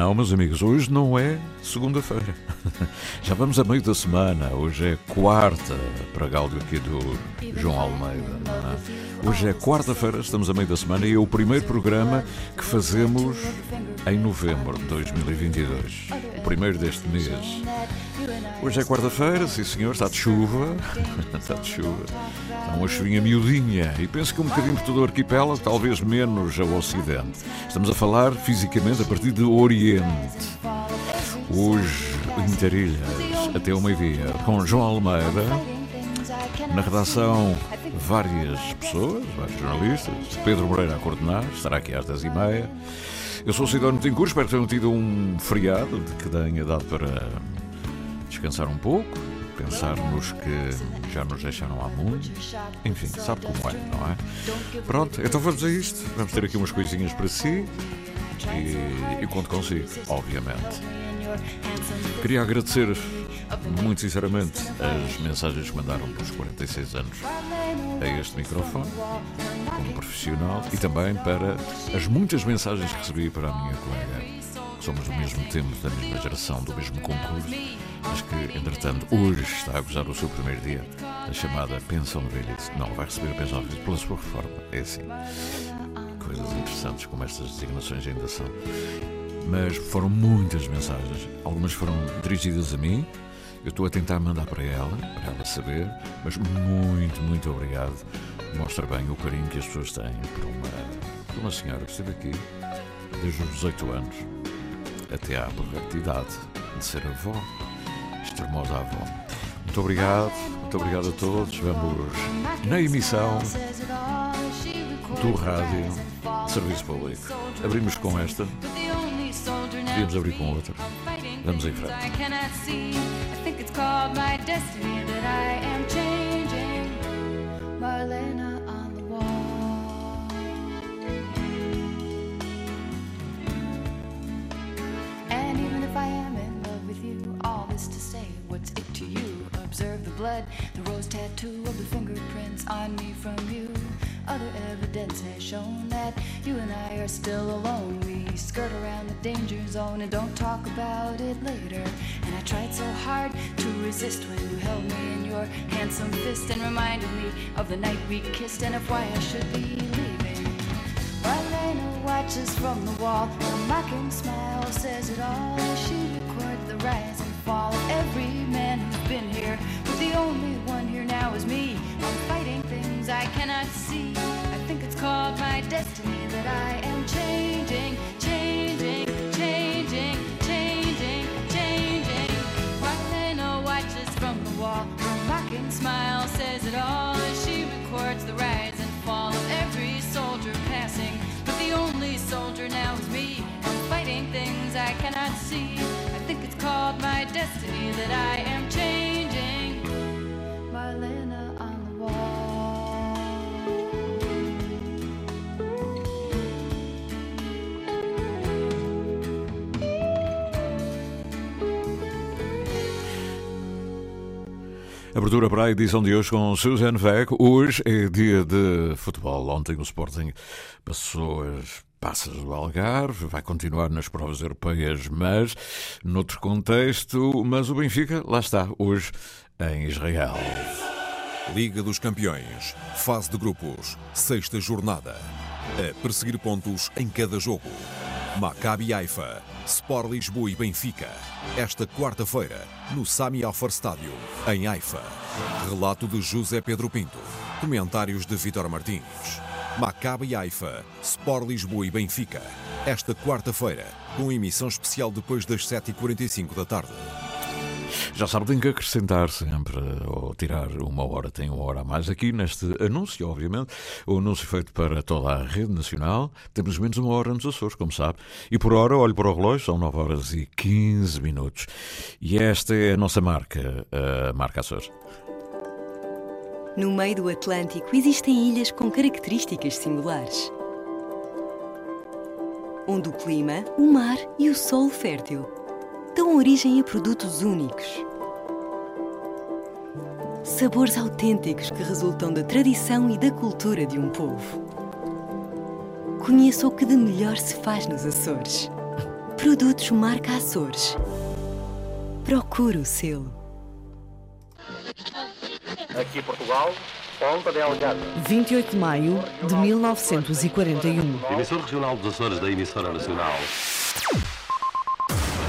Não, meus amigos, hoje não é segunda-feira. Já vamos a meio da semana. Hoje é quarta, para Gáudio aqui do João Almeida. É? Hoje é quarta-feira, estamos a meio da semana e é o primeiro programa que fazemos em novembro de 2022. O primeiro deste mês. Hoje é quarta-feira, sim senhor, está de chuva. está de chuva. Está uma chuvinha miudinha e penso que um bocadinho por todo o arquipélago, talvez menos ao ocidente. Estamos a falar fisicamente a partir de Oriente. Hoje, Interilhas, até o meio-dia, com João Almeida. Na redação, várias pessoas, vários jornalistas. Pedro Moreira a coordenar, estará aqui às 10h30. Eu sou o Cidónio Tincur, espero que tenham tido um feriado que tenha dado para descansar um pouco, pensar nos que já nos deixaram há muito. Enfim, sabe como é, não é? Pronto, então vamos a isto. Vamos ter aqui umas coisinhas para si e, e conto consigo, obviamente. Queria agradecer muito sinceramente as mensagens que mandaram pelos 46 anos a este microfone, como profissional, e também para as muitas mensagens que recebi para a minha colega. Somos do mesmo tempo, da mesma geração, do mesmo concurso, mas que, entretanto, hoje está a gozar o seu primeiro dia da chamada pensão de velhice. Não, vai receber a pensão de velhice pela sua reforma. É assim. Coisas interessantes como estas designações ainda são mas foram muitas mensagens. Algumas foram dirigidas a mim. Eu estou a tentar mandar para ela, para ela saber, mas muito, muito obrigado. Mostra bem o carinho que as pessoas têm por uma, por uma senhora que esteve aqui desde os 18 anos até à perfeita idade de ser avó, extremosa avó. Muito obrigado, muito obrigado a todos. Vamos na emissão do rádio serviço público. Abrimos com esta. Podíamos abrir com outra. Vamos em frente. I tattoo of the fingerprints on me from you. Other evidence has shown that you and I are still alone. We skirt around the danger zone and don't talk about it later. And I tried so hard to resist when you held me in your handsome fist and reminded me of the night we kissed and of why I should be leaving. Marlena watches from the wall. Her mocking smile says it all. She records the rise and fall of every only one here now is me. I'm fighting things I cannot see. I think it's called my destiny that I am changing, changing, changing, changing, changing. Marlena watches from the wall. Her mocking smile says it all as she records the rise and fall of every soldier passing. But the only soldier now is me. I'm fighting things I cannot see. I think it's called my destiny that I am changing. Abertura para a edição de hoje com Susan Vec. Hoje é dia de futebol. Ontem o Sporting passou as passas do Algarve, vai continuar nas provas europeias, mas noutro contexto. Mas o Benfica, lá está, hoje em Israel. Liga dos Campeões, fase de grupos, sexta jornada. A perseguir pontos em cada jogo. Maccabi Haifa, Sport Lisboa e Benfica. Esta quarta-feira, no Sami Alfar Stadium, em Haifa. Relato de José Pedro Pinto. Comentários de Vitor Martins. Maccabi Haifa, Sport Lisboa e Benfica. Esta quarta-feira, com emissão especial depois das 7h45 da tarde. Já sabe, tem que acrescentar sempre, ou tirar uma hora, tem uma hora a mais aqui neste anúncio, obviamente. O anúncio feito para toda a rede nacional. Temos menos uma hora nos Açores, como sabe. E por hora, olho para o relógio, são 9 horas e 15 minutos. E esta é a nossa marca, a marca Açores. No meio do Atlântico existem ilhas com características singulares. Onde o clima, o mar e o solo fértil dão origem a produtos únicos. Sabores autênticos que resultam da tradição e da cultura de um povo. Conheça o que de melhor se faz nos Açores. Produtos marca Açores. Procure o selo. Aqui Portugal, Ponta Delgada. 28 de maio de 1941. Emissor regional dos Açores da emissora nacional.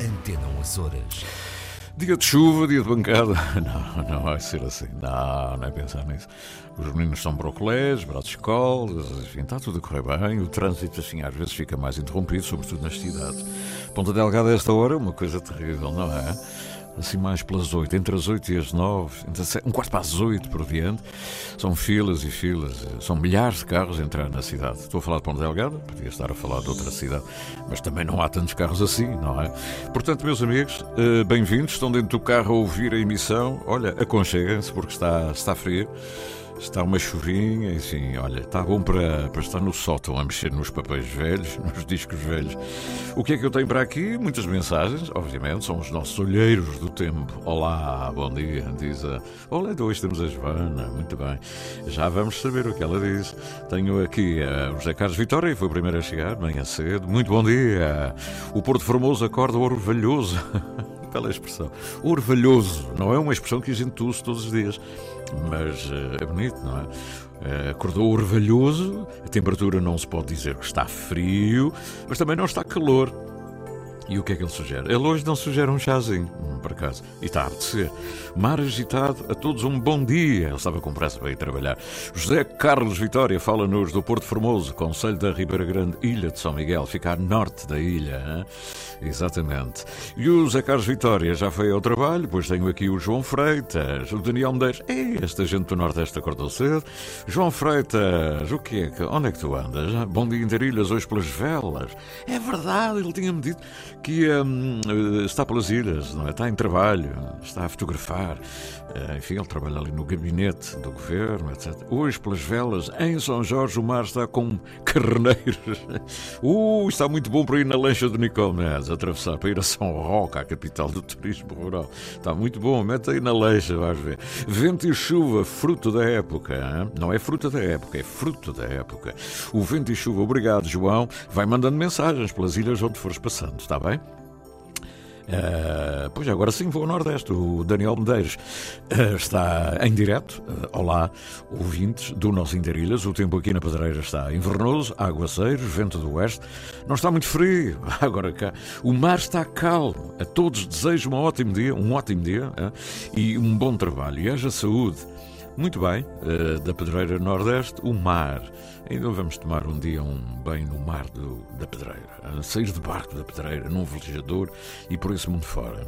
Antena 1 Açores. Dia de chuva, dia de bancada. Não, não vai ser assim. Não, não é pensar nisso. Os meninos são brocolés, braços de escolas, enfim, está tudo a correr bem. O trânsito, assim, às vezes fica mais interrompido, sobretudo nas cidades. Ponta Delgada, a esta hora, uma coisa terrível, não é? Assim mais pelas oito, entre as oito e as nove, um quarto para as oito por diante, são filas e filas, são milhares de carros a entrar na cidade. Estou a falar de Ponte Delgada, podia estar a falar de outra cidade, mas também não há tantos carros assim, não é? Portanto, meus amigos, eh, bem-vindos, estão dentro do carro a ouvir a emissão, olha, aconcheguem-se porque está, está frio. Está uma chuvinha, enfim, olha, está bom para, para estar no sótão a mexer nos papéis velhos, nos discos velhos. O que é que eu tenho para aqui? Muitas mensagens, obviamente, são os nossos olheiros do tempo. Olá, bom dia, diz a. Olá, hoje temos a Joana, muito bem. Já vamos saber o que ela diz. Tenho aqui uh, o José Carlos Vitória, foi o primeiro a chegar, manhã cedo. Muito bom dia. O Porto Formoso acorda orvalhoso. Bela expressão. Orvalhoso, não é uma expressão que a gente usa todos os dias mas uh, é bonito, não é? Uh, acordou orvalhoso, a temperatura não se pode dizer que está frio, mas também não está calor. E o que é que ele sugere? Ele hoje não sugere um chazinho, hum, por acaso. E está a apetecer. Mar agitado, a todos um bom dia. Ele estava com pressa para ir trabalhar. José Carlos Vitória fala-nos do Porto Formoso, Conselho da Ribeira Grande, Ilha de São Miguel. Fica a norte da ilha. Hein? Exatamente. E o José Carlos Vitória já foi ao trabalho. Depois tenho aqui o João Freitas, o Daniel Medeiros. Ei, esta gente do Nordeste acordou cedo. João Freitas, o que é que... Onde é que tu andas? Bom dia em Ilhas, hoje pelas velas. É verdade, ele tinha-me dito que um, está pelas ilhas, não é? está em trabalho, está a fotografar. Uh, enfim, ele trabalha ali no gabinete do governo, etc. Hoje, pelas velas, em São Jorge, o mar está com carneiros. Uh, está muito bom para ir na lancha do Nicomedes, atravessar para ir a São Roque, a capital do turismo rural. Está muito bom, mete aí na lancha, vais ver. Vento e chuva, fruto da época. Hein? Não é fruta da época, é fruto da época. O vento e chuva, obrigado, João. Vai mandando mensagens pelas ilhas onde fores passando, está bem? Uh, pois agora sim vou ao Nordeste. O Daniel Medeiros uh, está em direto. Uh, olá, ouvintes do nosso Interilhas. O tempo aqui na Pedreira está invernoso, aguaceiros, vento do oeste. Não está muito frio. Agora cá. O mar está calmo. A todos desejo um ótimo dia, um ótimo dia e um bom trabalho. E haja saúde. Muito bem, da Pedreira Nordeste, o mar. Ainda vamos tomar um dia um banho no mar do, da Pedreira, a sair de barco da Pedreira, num velejador e por esse mundo fora.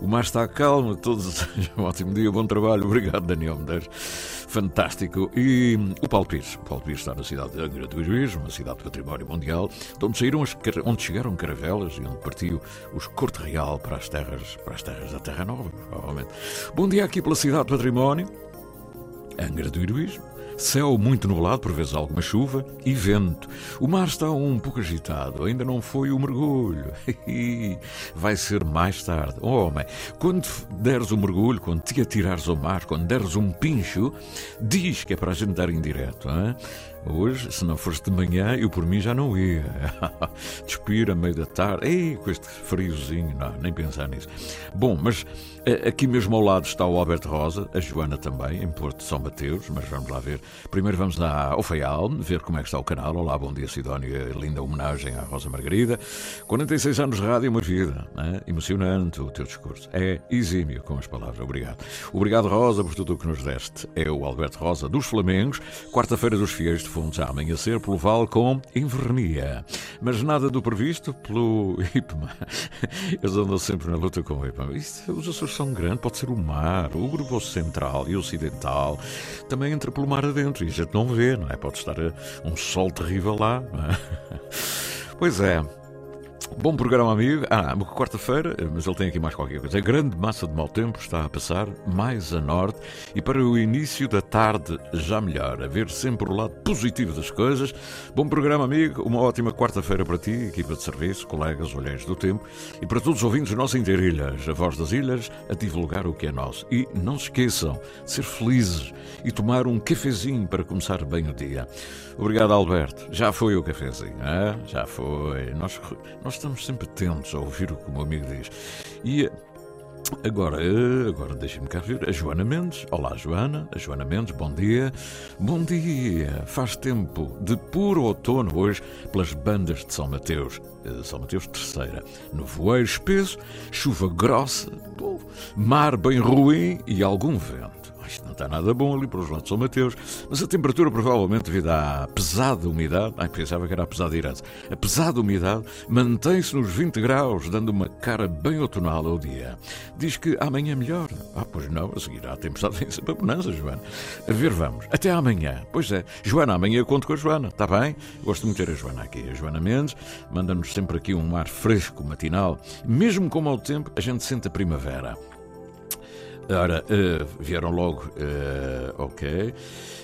O mar está calmo, todos um ótimo dia, bom trabalho. Obrigado, Daniel Medeiros. Fantástico. E o Paulo Pires. O Paulo Pires está na cidade de Angra do Heroísmo, uma cidade de património mundial, de onde, saíram as, onde chegaram caravelas e onde partiu os Corte Real para as terras, para as terras da Terra Nova, provavelmente. Bom dia aqui pela cidade de património, Angra do Heroísmo Céu muito nublado, por vezes alguma chuva e vento. O mar está um pouco agitado, ainda não foi o mergulho. Vai ser mais tarde. Oh, homem, quando deres o mergulho, quando te atirares ao mar, quando deres um pincho, diz que é para a gente dar em direto. Hein? Hoje, se não fosse de manhã, eu por mim já não ia. Despir a meio da tarde. Ei, com este friozinho, não, nem pensar nisso. Bom, mas eh, aqui mesmo ao lado está o Alberto Rosa, a Joana também, em Porto de São Mateus, mas vamos lá ver. Primeiro vamos lá ao Feial, ver como é que está o canal. Olá, bom dia, Sidónia. Linda homenagem à Rosa Margarida. 46 anos de rádio, uma vida. É? Emocionante o teu discurso. É exímio com as palavras. Obrigado. Obrigado, Rosa, por tudo o que nos deste. É o Alberto Rosa dos Flamengos, quarta-feira dos Fiéis de fundos a amanhecer pelo Val com invernia. Mas nada do previsto pelo IPMA. Eles andam sempre na luta com o IPMA. Isto, os Açores são grandes, pode ser o mar, o grupo central e ocidental. Também entra pelo mar adentro e a gente não vê, não é? Pode estar eh, um sol terrível lá. É? Pois é. Bom programa, amigo. Ah, quarta-feira, mas ele tem aqui mais qualquer coisa. A grande massa de mau tempo está a passar mais a norte e para o início da tarde já melhor. A ver sempre o lado positivo das coisas. Bom programa, amigo. Uma ótima quarta-feira para ti, equipa de serviço, colegas, olheiros do tempo e para todos os ouvintes nossas interilhas. A voz das ilhas a divulgar o que é nosso. E não se esqueçam de ser felizes e tomar um cafezinho para começar bem o dia. Obrigado, Alberto. Já foi o cafezinho, já foi. Nós, nós estamos sempre atentos a ouvir o que o meu amigo diz. E Agora, agora deixem-me cá ver. A Joana Mendes. Olá, Joana. A Joana Mendes, bom dia. Bom dia. Faz tempo de puro outono hoje pelas bandas de São Mateus. Eh, São Mateus Terceira. Nevoeiro espesso, chuva grossa, mar bem ruim e algum vento. Isto não está nada bom ali para os lados de São Mateus, mas a temperatura provavelmente devido à pesada umidade, ai, pensava que era a pesada Irã-se, a pesada umidade mantém-se nos 20 graus, dando uma cara bem outonal ao dia. Diz que amanhã melhor. Ah, pois não, a seguir há tempestade sempre a bonança, Joana. A ver, vamos. Até amanhã. Pois é. Joana, amanhã eu conto com a Joana, está bem? Gosto muito de ter a Joana aqui. A Joana Mendes manda-nos sempre aqui um ar fresco, matinal. Mesmo com mau tempo, a gente sente a primavera. Ora, uh, vieram logo, uh, ok.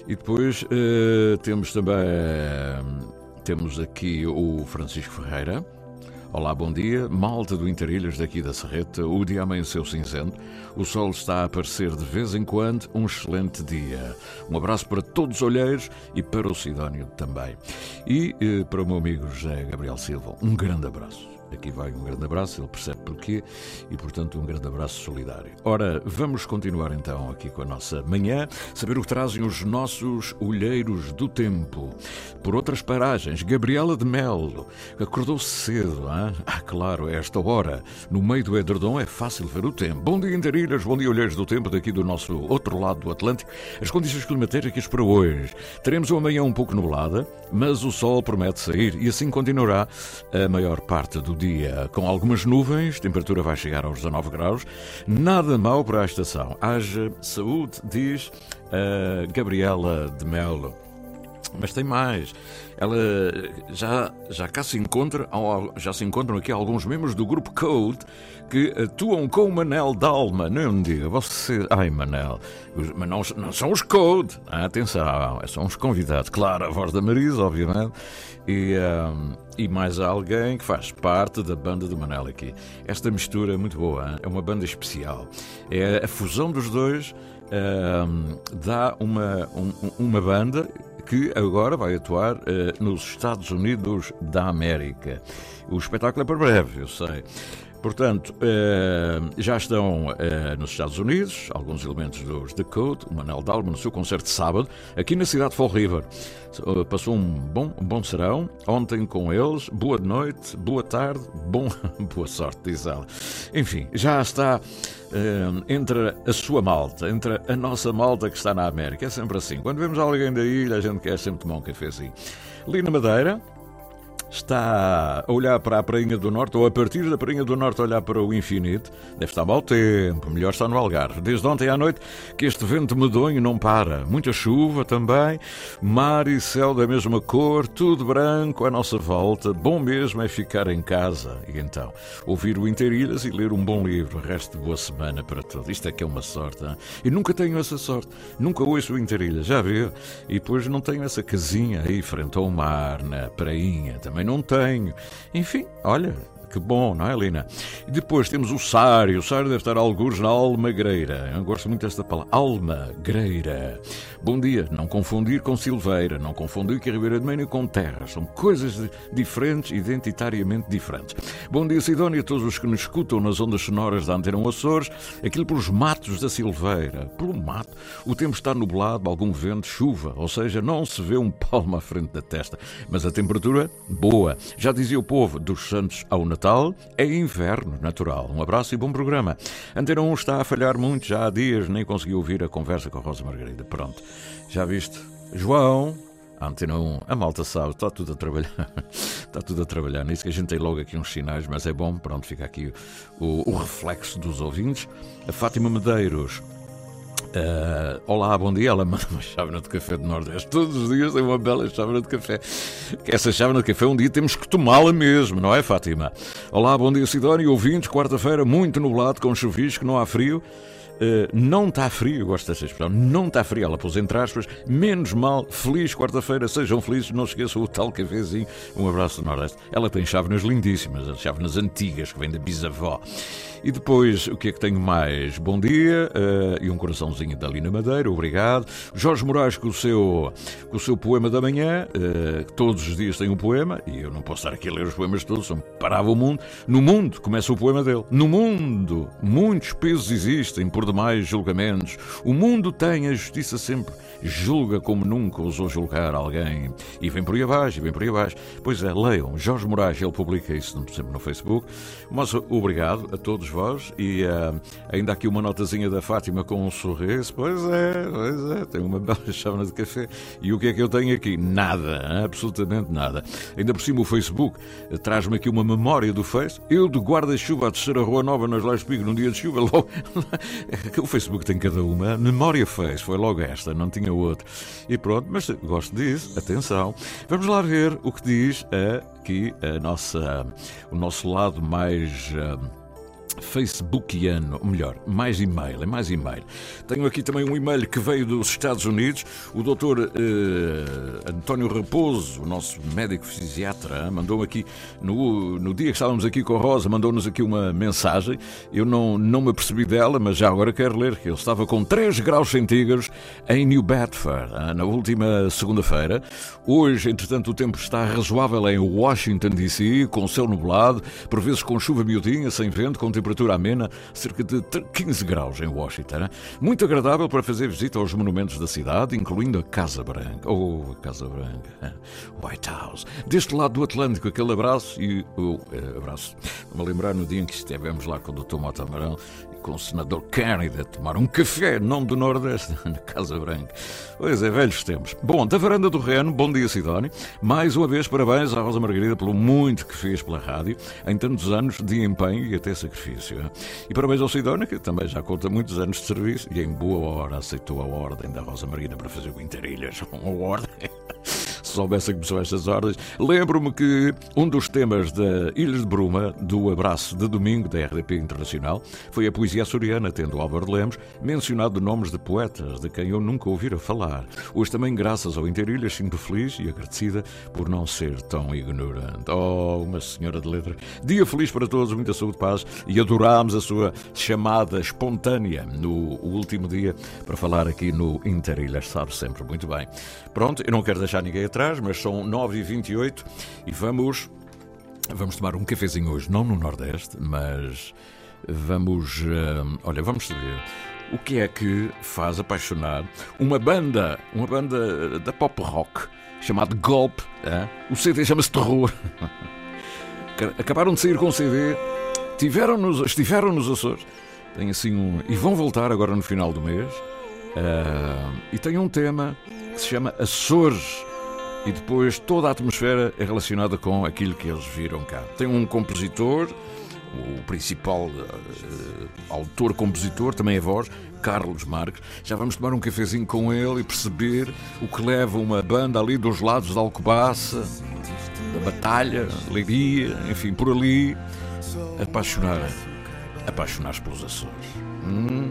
E depois uh, temos também temos aqui o Francisco Ferreira. Olá, bom dia. Malta do Interilhas daqui da Serreta. O dia amanheceu cinzento. O sol está a aparecer de vez em quando. Um excelente dia. Um abraço para todos os olheiros e para o Sidónio também. E para o meu amigo José Gabriel Silva. Um grande abraço. Aqui vai um grande abraço, ele percebe porquê e, portanto, um grande abraço solidário. Ora, vamos continuar então aqui com a nossa manhã, saber o que trazem os nossos olheiros do tempo. Por outras paragens, Gabriela de Melo acordou cedo, hein? ah, claro, a esta hora, no meio do edredom é fácil ver o tempo. Bom dia, Interilhas, bom dia, olheiros do tempo, daqui do nosso outro lado do Atlântico. As condições climatéricas para hoje. Teremos uma manhã um pouco nublada, mas o sol promete sair e assim continuará a maior parte do dia com algumas nuvens, temperatura vai chegar aos 19 graus. Nada mal para a estação. Haja saúde, diz a Gabriela de Melo. Mas tem mais. Ela já, já cá se encontra, já se encontram aqui alguns membros do grupo Code que atuam com o Manel Dalma. Não me diga, você. Ai, Manel. Mas não, não são os Code. Ah, atenção, são os convidados. Claro, a voz da Marisa, obviamente. E, um, e mais alguém que faz parte da banda do Manel aqui. Esta mistura é muito boa, hein? é uma banda especial. É a fusão dos dois. Dá uma, um, uma banda que agora vai atuar uh, nos Estados Unidos da América. O espetáculo é para breve, eu sei. Portanto, eh, já estão eh, nos Estados Unidos alguns elementos dos The Code, o Manel Dalma no seu concerto de sábado, aqui na cidade de Fall River. Eh, passou um bom, um bom serão ontem com eles. Boa noite, boa tarde, bom, boa sorte, diz ela. Enfim, já está entre a sua malta, entre a nossa malta que está na América. É sempre assim. Quando vemos alguém da ilha, a gente quer sempre tomar um cafezinho. Ali na Madeira, está a olhar para a Prainha do Norte, ou a partir da Prainha do Norte olhar para o infinito, deve estar mau tempo, melhor está no Algarve. Desde ontem à noite que este vento medonho não para. Muita chuva também, mar e céu da mesma cor, tudo branco à nossa volta. Bom mesmo é ficar em casa e então ouvir o Interilhas e ler um bom livro. O resto de boa semana para todos. Isto é que é uma sorte. E nunca tenho essa sorte. Nunca ouço o Interilhas, já viu? E depois não tenho essa casinha aí frente ao mar, na prainha. Também não tenho. Enfim, olha, que bom, não é, Lina? E depois temos o Sário. O Sário deve estar alguns na Almagreira. Eu gosto muito desta palavra. Almagreira. Bom dia. Não confundir com Silveira. Não confundir com Ribeira de Meio com Terra. São coisas diferentes, identitariamente diferentes. Bom dia, Sidónia, a todos os que nos escutam nas ondas sonoras da Antena Açores. Aquilo pelos matos da Silveira. Pelo mato. O tempo está nublado, algum vento, chuva. Ou seja, não se vê um palmo à frente da testa. Mas a temperatura, boa. Já dizia o povo, dos Santos ao Natal Natal é inverno natural. Um abraço e bom programa. Antena 1 está a falhar muito já há dias, nem consegui ouvir a conversa com a Rosa Margarida. Pronto, já viste? João, Antena 1, a malta sabe, está tudo a trabalhar. está tudo a trabalhar nisso, que a gente tem logo aqui uns sinais, mas é bom, pronto, fica aqui o, o reflexo dos ouvintes. A Fátima Medeiros, Uh, olá, bom dia. Ela manda uma chávena de café do Nordeste. Todos os dias tem uma bela chávena de café. Essa chávena de café, um dia temos que tomá-la mesmo, não é, Fátima? Olá, bom dia, Sidónia. Ouvintes, quarta-feira, muito nublado, com chuvisco, não há frio. Uh, não está frio, eu gosto dessa expressão, não está frio, ela pôs entre aspas, menos mal, feliz quarta-feira, sejam felizes, não esqueçam o tal cafezinho, um abraço do Nordeste. Ela tem chávenas lindíssimas, as chávenas antigas que vêm da bisavó. E depois, o que é que tenho mais? Bom dia uh, e um coraçãozinho da Lina Madeira, obrigado. Jorge Moraes com o seu, com o seu poema da manhã, uh, todos os dias tem um poema, e eu não posso estar aqui a ler os poemas todos, são parava o mundo. No mundo, começa o poema dele. No mundo, muitos pesos existem, por demais julgamentos. O mundo tem a justiça sempre julga como nunca ousou julgar alguém. E vem por aí abaixo, e vem por aí abaixo. Pois é, leiam. Jorge Moraes, ele publica isso sempre no Facebook. Mas obrigado a todos vós. E uh, ainda aqui uma notazinha da Fátima com um sorriso. Pois é, pois é, tem uma bela chávena de café. E o que é que eu tenho aqui? Nada, absolutamente nada. Ainda por cima o Facebook uh, traz-me aqui uma memória do Face. Eu de guarda-chuva a descer a Rua Nova nas Lajes Pico num dia de chuva, logo. o Facebook tem cada uma. Memória Face, foi logo esta, não tinha outro. E pronto, mas gosto disso, atenção. Vamos lá ver o que diz aqui a nossa, o nosso lado mais. Uh, Facebookiano, ou melhor, mais e-mail, é mais e-mail. Tenho aqui também um e-mail que veio dos Estados Unidos. O doutor eh, António Raposo, o nosso médico fisiatra, mandou aqui, no, no dia que estávamos aqui com a Rosa, mandou-nos aqui uma mensagem. Eu não, não me apercebi dela, mas já agora quero ler que ele estava com 3 graus centígrados em New Bedford, ah, na última segunda-feira. Hoje, entretanto, o tempo está razoável em Washington, D.C., com céu nublado, por vezes com chuva miudinha, sem vento, com temperatura temperatura amena, cerca de 15 graus em Washington. Muito agradável para fazer visita aos monumentos da cidade, incluindo a Casa Branca. Oh, a Casa Branca. White House. Deste lado do Atlântico, aquele abraço e oh, abraço. Vou lembrar no dia em que estivemos lá com o Dr. Mota Amarão com o senador Kennedy a tomar um café, nome do Nordeste, na Casa Branca. Pois é, velhos tempos. Bom, da varanda do Reno, bom dia Sidónio. Mais uma vez, parabéns à Rosa Margarida pelo muito que fez pela rádio, em tantos anos de empenho e até sacrifício. E parabéns ao Sidónio, que também já conta muitos anos de serviço e em boa hora aceitou a ordem da Rosa Margarida para fazer o Interilhas. Uma ordem se soubesse que começou estas ordens. Lembro-me que um dos temas da Ilhas de Bruma, do abraço de domingo da RDP Internacional, foi a poesia açoriana, tendo Álvaro Lemos mencionado nomes de poetas de quem eu nunca ouvira falar. Hoje também, graças ao Interilhas, sinto feliz e agradecida por não ser tão ignorante. Oh, uma senhora de letra. Dia feliz para todos, muita saúde, paz e adorámos a sua chamada espontânea no último dia para falar aqui no Interilhas, sabe sempre muito bem. Pronto, eu não quero deixar ninguém atrás mas são 9h28 e vamos, vamos tomar um cafezinho hoje, não no Nordeste, mas vamos. Uh, olha, vamos saber o que é que faz apaixonar uma banda, uma banda da pop rock chamada Golpe. O CD chama-se Terror. Acabaram de sair com o CD, tiveram -nos, estiveram nos Açores, tem assim um, e vão voltar agora no final do mês. Uh, e tem um tema que se chama Açores e depois toda a atmosfera é relacionada com aquilo que eles viram cá. Tem um compositor, o principal uh, autor-compositor, também é voz, Carlos Marques. Já vamos tomar um cafezinho com ele e perceber o que leva uma banda ali dos lados da Alcobaça, da Batalha, Leiria, enfim, por ali, apaixonar, apaixonar-se pelos Açores. Hum?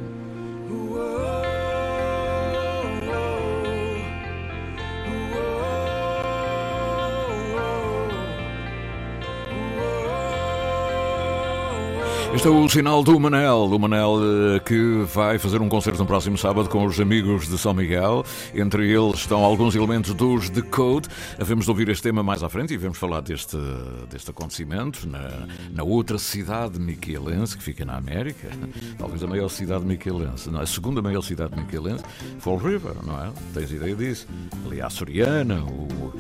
Este é o sinal do Manel, o Manel eh, que vai fazer um concerto no próximo sábado com os amigos de São Miguel. Entre eles estão alguns elementos dos The Code. Havemos de ouvir este tema mais à frente e vamos falar deste, deste acontecimento na, na outra cidade miquelense que fica na América. Talvez a maior cidade miquelense, não, a segunda maior cidade miquelense, Fall River, não é? Tens ideia disso? Ali a Soriana, o,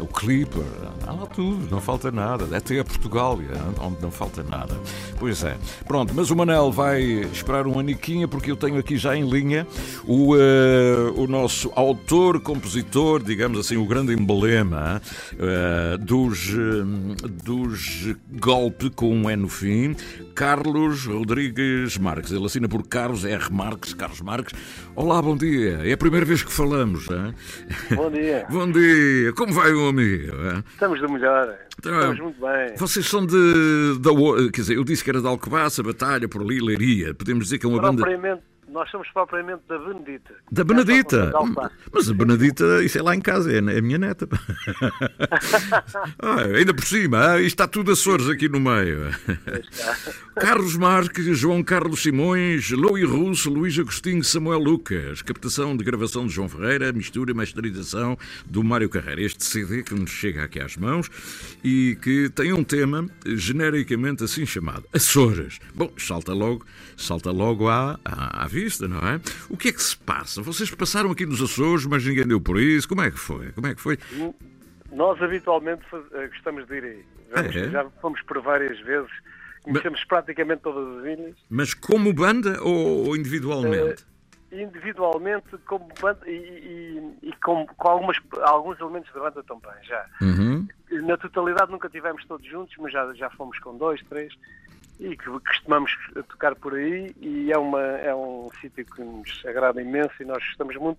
o Clipper, há lá tudo, não falta nada. Até a Portugália, onde não falta nada. Pois é. Pronto, mas o Manel vai esperar um aniquinha porque eu tenho aqui já em linha o, uh, o nosso autor, compositor, digamos assim, o grande emblema uh, dos, uh, dos Golpe com um N no fim, Carlos Rodrigues Marques. Ele assina por Carlos R. Marques, Carlos Marques. Olá, bom dia. É a primeira vez que falamos. Hein? Bom dia. bom dia. Como vai o amigo? Hein? Estamos do melhor. Então, muito bem. Vocês são de, de. Quer dizer, eu disse que era de Alcobaça, Batalha, por ali, Leiria. Podemos dizer que é uma banda. Nós somos propriamente da Benedita. Da Benedita? Mas a Benedita, isso é lá em casa, é a minha neta. ah, ainda por cima, ah, está tudo Açores aqui no meio. Carlos Marques, João Carlos Simões, Louis Russo, Luís Agostinho, Samuel Lucas. Captação de gravação de João Ferreira, mistura e masterização do Mário Carreira. Este CD que nos chega aqui às mãos e que tem um tema genericamente assim chamado Açores. Bom, salta logo, salta logo à, à, à não é? O que é que se passa? Vocês passaram aqui nos Açores, mas ninguém deu por isso. Como é que foi? Como é que foi? Nós habitualmente faz... Eh, gostamos de ir aí. Já, é? já fomos por várias vezes. Conhecemos mas... praticamente todas as ilhas. Mas como banda ou individualmente? Uh, individualmente como banda e, e, e com, com, algumas, alguns elementos da banda também, já. Uhum. Na totalidade nunca tivemos todos juntos, mas já, já fomos com dois, três e que costumamos tocar por aí e é, uma, é um sítio que nos agrada imenso e nós gostamos muito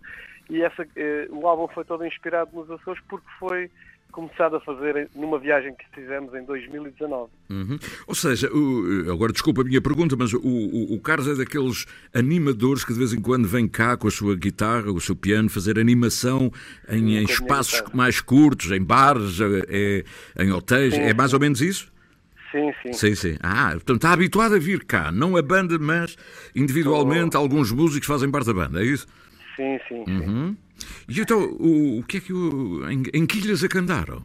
e essa, eh, o álbum foi todo inspirado nos Açores porque foi começado a fazer numa viagem que fizemos em 2019. Uhum. Ou seja, o, agora desculpa a minha pergunta, mas o, o, o, Carlos é daqueles animadores que de vez em quando vem cá com a sua guitarra, o seu piano, fazer animação em, em espaços mais curtos, em bares, é, em hotéis, sim, é mais ou menos isso? Sim, sim. Sim, sim. Ah, portanto está habituado a vir cá, não a banda, mas individualmente oh. alguns músicos fazem parte da banda, é isso? Sim, sim. Uhum. E então, o, o que é que o, em, em que ilhas é que andaram?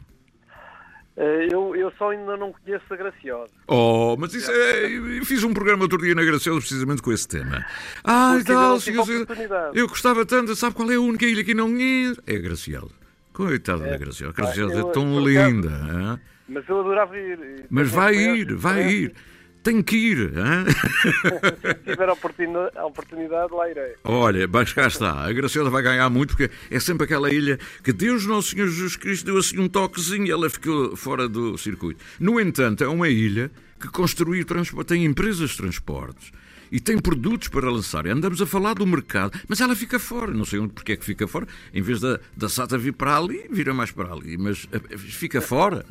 Uh, eu, eu só ainda não conheço a Graciosa. Oh, mas isso é. Eu fiz um programa outro dia na Graciosa precisamente com esse tema. Ah, e tal, eu gostava tanto, sabe qual é a única ilha que não conheço? É a Graciosa. Coitada é. da Graciosa. A Graciosa é tão linda. Hein? Mas eu adorava ir. Mas vai ir, vai ir. Tem que ir. Se tiver a oportunidade, lá irei. Olha, mas cá está. A Graciosa vai ganhar muito porque é sempre aquela ilha que Deus Nosso Senhor Jesus Cristo deu assim um toquezinho e ela ficou fora do circuito. No entanto, é uma ilha que construir transporte, tem empresas de transportes e tem produtos para lançar. Andamos a falar do mercado, mas ela fica fora. Não sei onde porque é que fica fora. Em vez da, da SATA vir para ali, vira mais para ali. Mas eh, fica fora.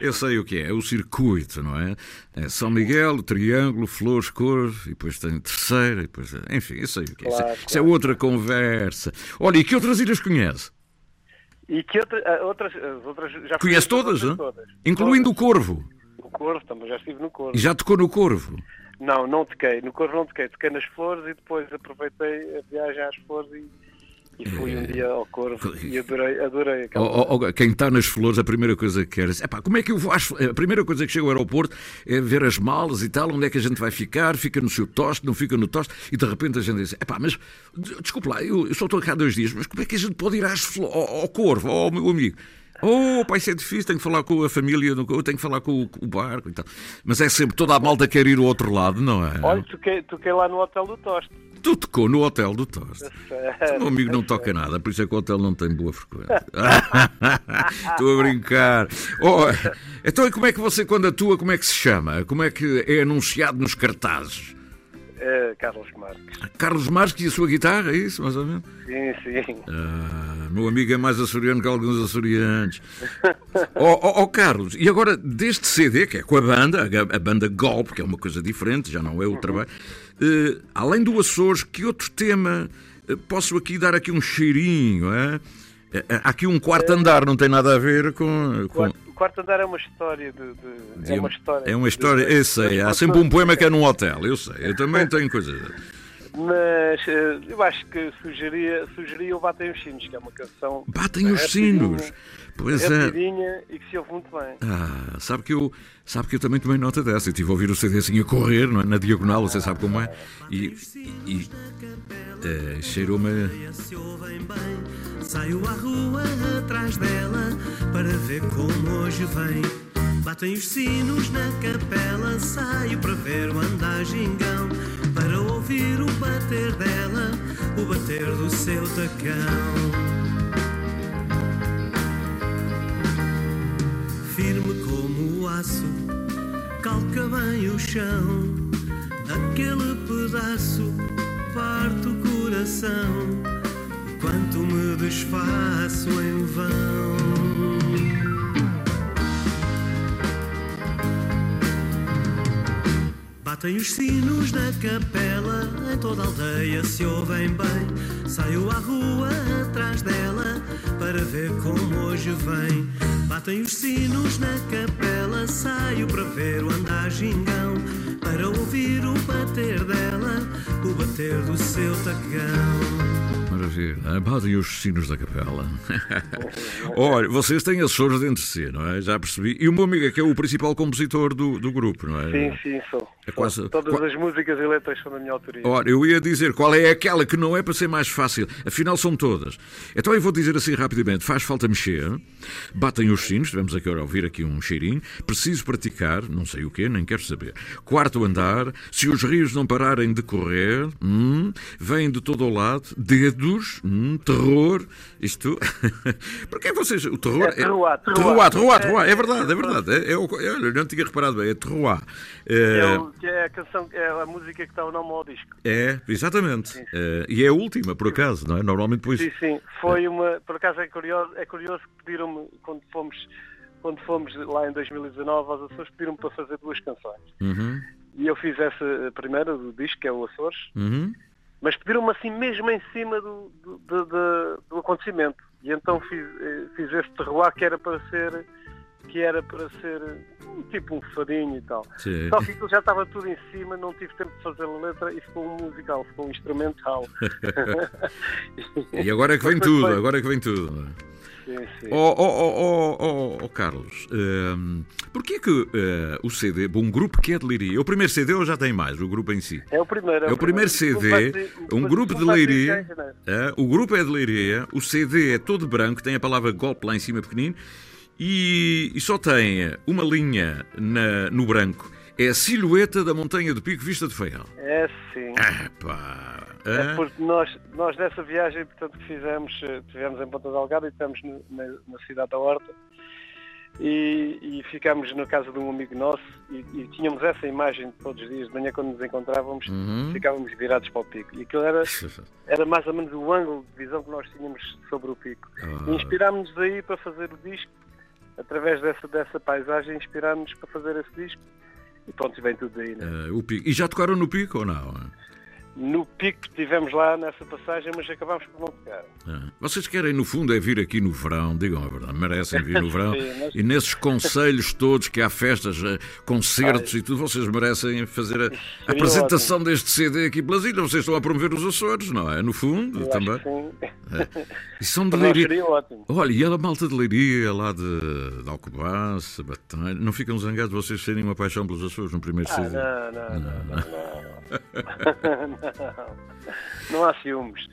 Eu sei o que é, é o circuito, não é? é São Miguel, Triângulo, Flores, Cor, e depois tem terceira, e depois, enfim, eu sei o que é. Claro, isso, é, isso é outra conversa. Olha, e que outras ilhas conhece? E que outra, eh, outras, outras já Conhece todas, todas, Incluindo todas. o Corvo. O Corvo, também já estive no Corvo. E já tocou no Corvo? Não, não toquei. No Corvo não toquei. Toquei nas flores e depois aproveitei a viagem às flores e, e fui um dia ao Corvo e adorei, adorei aquela oh, oh, Quem está nas flores, a primeira coisa que quer é epá, como é que eu vou às... A primeira coisa que chega ao aeroporto é ver as malas e tal, onde é que a gente vai ficar, fica no seu toste, não fica no toste, e de repente a gente diz, epá, mas desculpe lá, eu, eu só estou cá há dois dias, mas como é que a gente pode ir às flores, ao, ao Corvo, ao meu amigo? Oh, pai, isso é difícil, tenho que falar com a família, tenho que falar com o, barco e tal. Mas é sempre, toda a malta quer ir ao outro lado, não é? Olha, toquei, toquei lá no Hotel do Toste. Tu tocou no Hotel do Toste. O meu amigo não toca nada, por isso é que o hotel não tem boa frequência. Estou a brincar. Oh, então, e como é que você, quando atua, como é que se chama? Como é que é anunciado nos cartazes? É Carlos Marques. Carlos Marques e a sua guitarra, é isso, mais ou menos? Sim, sim. Ah, meu amigo é mais açoriano que alguns açorianos. Ó oh, oh, oh, Carlos, e agora deste CD, que é com a banda, a, a banda Golpe, que é uma coisa diferente, já não é o uhum. trabalho, uh, além do Açores, que outro tema uh, posso aqui dar aqui um cheirinho, é? Há aqui um quarto andar, não tem nada a ver com. com quarto andar é uma história de. de é uma história. É uma história, de, eu sei. Há sempre um poema que é num hotel, eu sei. Eu também tenho coisas. Mas eh, eu acho que sugeria, sugeria o Batem os Sinos, que é uma canção. Batem os Sinos! Pois é. e que se ouve muito bem. Ah, sabe que eu, sabe que eu também tomei nota dessa. Eu estive a ouvir o CD assim a correr, não é? na diagonal, você sabe como é. E, e é, cheirou-me. Saio à rua atrás dela para ver como hoje vem. Batem os sinos na capela, saio para ver o andar gingão, para ouvir o bater dela, o bater do seu tacão. Firme como o aço, calca bem o chão. Aquele pedaço parte o coração, quanto me desfaço em vão. Batem os sinos da capela, em toda a aldeia se ouvem bem. Saio à rua atrás dela para ver como hoje vem. Batem os sinos na capela, saio para ver o andar gingão. Para ouvir o bater dela, o bater do seu tacão maravilha. Batem os sinos da capela. Olha, vocês têm Açores dentro de si, não é? Já percebi. E o meu amigo é que é o principal compositor do, do grupo, não é? Sim, sim, sou. É quase... Todas Qual... as músicas e letras são da minha autoria. Ora, eu ia dizer qual é aquela que não é para ser mais fácil. Afinal, são todas. Então eu vou dizer assim rapidamente: faz falta mexer, batem os sinos, tivemos aqui a ouvir aqui um cheirinho. Preciso praticar, não sei o quê, nem quero saber. Quarto andar, se os rios não pararem de correr, hum, vêm de todo o lado, dedos, hum, terror, isto. Porque é vocês. O terror. É terroir, terroir, terroir, terroir, é verdade, é verdade. É, é, é, eu não tinha reparado bem, é terroir. É, é a canção, é a música que está o nome ao disco. É, exatamente. Sim, sim. Uh, e é a última, por acaso, não é? Normalmente depois. Sim, sim. Foi uma. Por acaso é curioso, é curioso que pediram-me quando fomos, quando fomos lá em 2019 aos Açores, pediram-me para fazer duas canções. Uhum. E eu fiz essa primeira do disco, que é o Açores. Uhum. Mas pediram-me assim mesmo em cima do, do, do, do acontecimento. E então fiz, eh, fiz esse terroir que era para ser que era para ser tipo um fadinho e tal. Sim. Só que aquilo já estava tudo em cima, não tive tempo de fazer a letra e ficou um musical, ficou um instrumental. e agora é que vem tudo, agora é que vem tudo. Sim, sim. Oh, oh, oh, oh, Carlos, um, ehm, porquê que uh, o CD, um grupo que é de Leiria, o primeiro CD ou já tem mais, o grupo em si? É o primeiro. É, o primeiro, primeiro CD, um grupo de Leiria, é, o grupo é de Leiria, o CD é todo branco, tem a palavra golpe lá em cima pequenino, e, e só tem uma linha na, no branco. É a silhueta da montanha do Pico Vista de Feial. É sim. Ah, pá. É porque nós, nós dessa viagem, portanto, que fizemos, estivemos em Ponta Delgada e estamos no, na, na, cidade da Horta e, e ficámos na casa de um amigo nosso e, e, tínhamos essa imagem todos os dias de manhã quando nos encontrávamos, uhum. ficávamos virados para o pico. E aquilo era, era mais ou menos o ângulo de visão que nós tínhamos sobre o pico. Ah. Inspirámos-nos aí para fazer o disco através dessa, dessa paisagem, inspirar-nos para fazer esse disco. E pronto, vem tudo aí, né? Uh, o pico. E já tocaram no pico ou não? No pico estivemos lá nessa passagem, mas acabámos por não tocar. Ah, vocês querem, no fundo, é vir aqui no verão, digam a verdade, merecem vir no verão. Sim, mas... E nesses conselhos todos que há festas, eh, concertos Ai. e tudo, vocês merecem fazer a, a apresentação ótimo. deste CD aqui pelas ilhas. Vocês estão a promover os Açores, não é? No fundo, Eu também. É. E são de Leiria. Olha, e a malta de Leiria, lá de, de Alcobaça, Batalha, não ficam zangados vocês serem uma paixão pelos Açores no primeiro ah, CD? Não, não, não. não, não, não. não há ciúmes.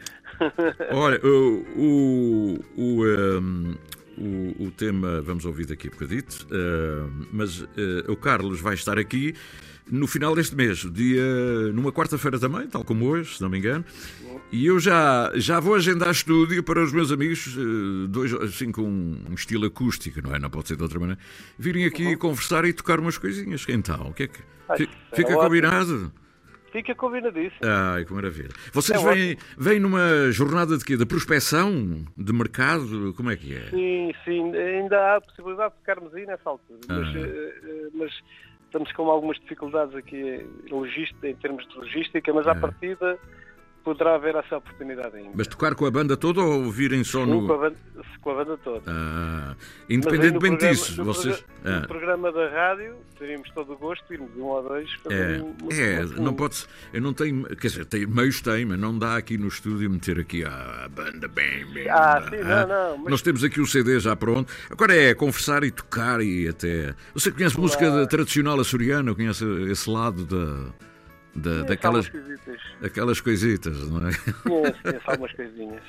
Olha, o, o, o, um, o, o tema vamos ouvir daqui a bocadito, uh, mas uh, o Carlos vai estar aqui no final deste mês, dia, numa quarta-feira também, tal como hoje, se não me engano. E eu já, já vou agendar estúdio para os meus amigos, uh, dois, assim com um estilo acústico, não é? Não pode ser de outra maneira, virem aqui uhum. conversar e tocar umas coisinhas. Então, o que é que. Ai, fica é combinado? Ótimo. Fica combinadíssimo. Ai, que maravilha. Vocês é vêm, vêm numa jornada de quê? De prospecção? De mercado? Como é que é? Sim, sim. Ainda há a possibilidade de ficarmos aí nessa altura. Ah. Mas, uh, mas, estamos com algumas dificuldades aqui em termos de logística, mas à ah. partida poderá haver essa oportunidade ainda. Mas tocar com a banda toda ou virem só Sim, no. Com a banda, com a banda toda. Ah, independentemente programa, disso, no vocês. Programa, ah. No programa da rádio, teríamos todo o gosto de irmos um ou dois. É, um, é um, não pode Eu não tenho. Quer dizer, tem, meios tem, mas não dá aqui no estúdio meter aqui a banda bem, bem. Ah, sim, não, não. Mas... Nós temos aqui o CD já pronto. Agora é conversar e tocar e até. Você conhece música tradicional açoriana? Conhece esse lado da da, daquelas aquelas coisitas, não é? Só umas coisinhas.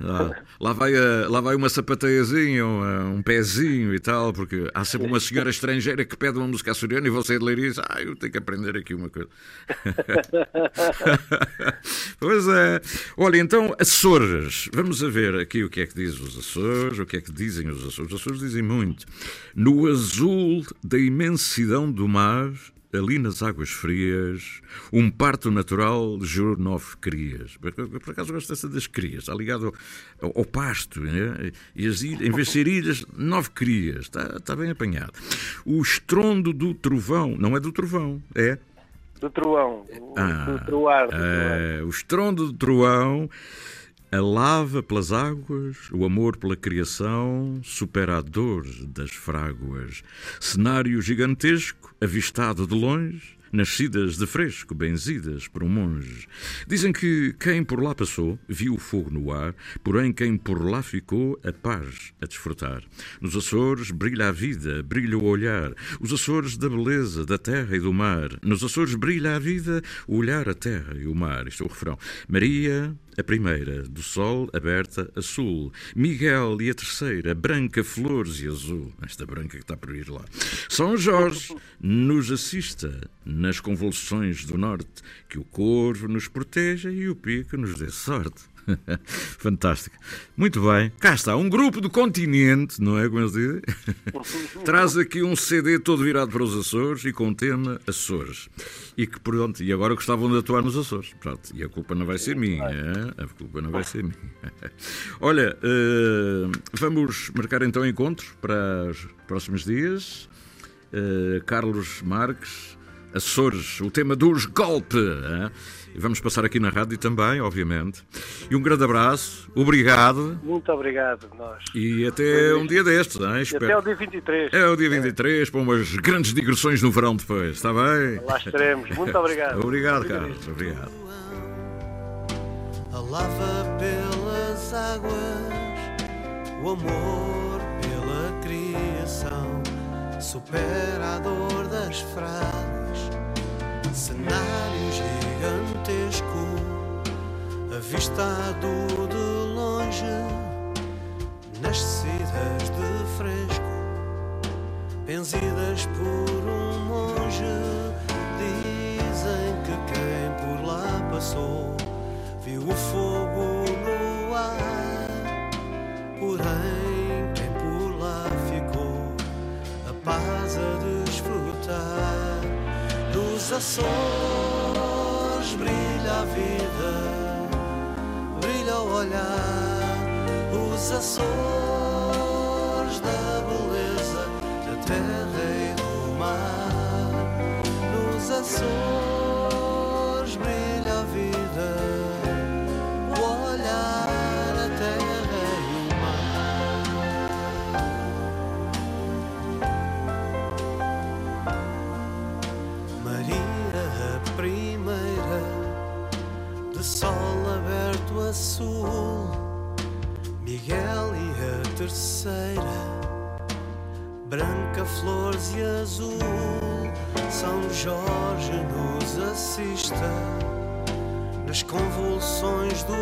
Lá, lá, vai, a, lá vai uma sapateiazinha, um, um pezinho e tal, porque há sempre uma senhora estrangeira que pede uma música açoriana e você de Leiria diz, ah, eu tenho que aprender aqui uma coisa. pois é. Olha, então, Açores. Vamos a ver aqui o que é que diz os Açores, o que é que dizem os Açores. Os Açores dizem muito. No azul da imensidão do mar ali nas águas frias, um parto natural gerou nove crias. Por acaso gosto dessa das crias, está ligado ao, ao pasto. Né? E as ilhas, em vez de ser ilhas, nove crias. Está, está bem apanhado. O estrondo do trovão, não é do trovão, é do trovão, ah, do troar. É, o estrondo do trovão a lava pelas águas, o amor pela criação, supera a dor das fráguas. Cenário gigantesco, avistado de longe, nascidas de fresco, benzidas por um monge. Dizem que quem por lá passou viu o fogo no ar, porém quem por lá ficou, a paz a desfrutar. Nos Açores brilha a vida, brilha o olhar, os Açores da beleza, da terra e do mar. Nos Açores brilha a vida, o olhar, a terra e o mar. Isto é o refrão. Maria, a primeira, do sol aberta a sul. Miguel e a terceira, branca, flores e azul. Esta branca que está por ir lá. São Jorge nos assista nas convulsões do norte, que o corvo nos proteja e o pico nos dê sorte. Fantástico. Muito bem. Cá está, um grupo do continente, não é como eles dizem? Traz aqui um CD todo virado para os Açores e com o tema Açores. E que pronto, e agora gostavam de atuar nos Açores. Pronto, e a culpa não vai ser minha. A culpa não vai ser minha. Olha, uh, vamos marcar então encontros para os próximos dias. Uh, Carlos Marques, Açores, o tema dos golpes. E vamos passar aqui na rádio também, obviamente. E um grande abraço, obrigado. Muito obrigado, nós. E até um dia destes, hein? Espero. até o dia 23. É o dia 23, é. para umas grandes digressões no verão depois, está bem? Lá estaremos. Muito obrigado. obrigado, Carlos. Obrigado. A lava pelas águas, o amor pela criação, supera a dor das frases, cenário gigantesco, avistado de longe, nascidas de fresco, benzidas por um monge. Nos Açores brilha a vida, brilha o olhar, os Açores da beleza, da terra e do mar. Nos Açores.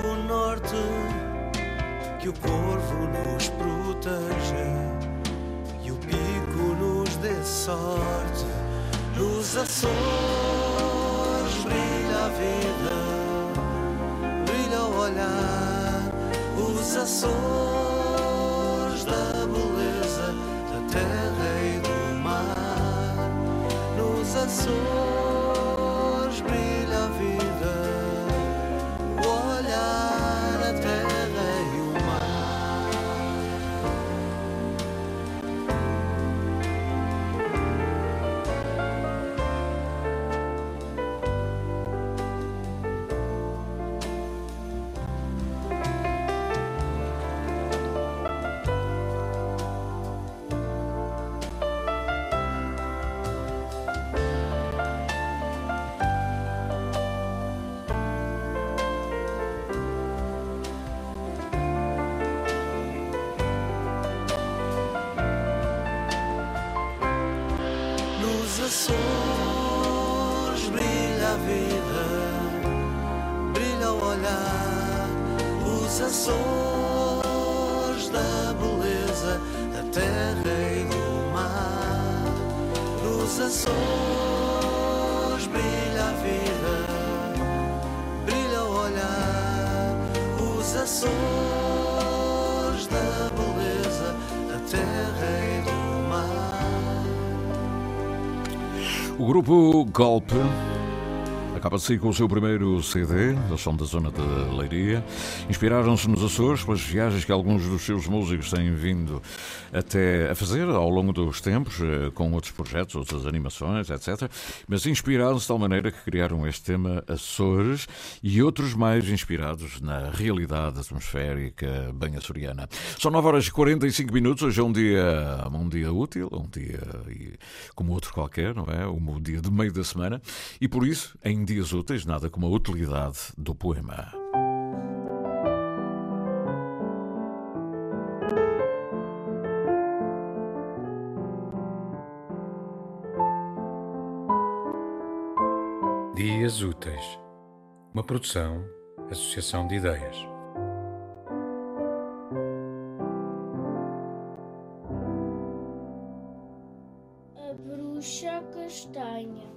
do norte, que o corvo nos proteja e o pico nos dê sorte. Nos Açores brilha a vida, brilha o olhar. Os Açores da beleza da terra e do mar. Nos Açores. O grupo Golpe acaba de sair com o seu primeiro CD, eles são da zona de Leiria. Inspiraram-se nos Açores pelas viagens que alguns dos seus músicos têm vindo até a fazer ao longo dos tempos, eh, com outros projetos, outras animações, etc. Mas inspiraram-se de tal maneira que criaram este tema Açores e outros mais inspirados na realidade atmosférica bem açoriana. São 9 horas e 45 minutos, hoje é um dia, um dia útil, um dia como outro qualquer, não é? Um dia de meio da semana, e por isso, em dias úteis, nada como a utilidade do poema. Úteis, uma produção, associação de ideias. A bruxa castanha.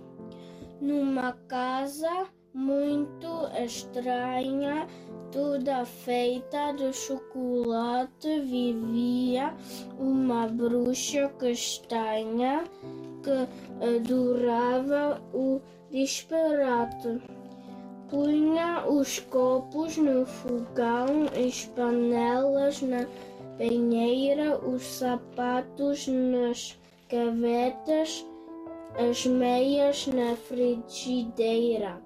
Numa casa muito estranha, toda feita de chocolate, vivia uma bruxa castanha que adorava o disparate. Punha os copos no fogão, as panelas na banheira, os sapatos nas gavetas, as meias na frigideira.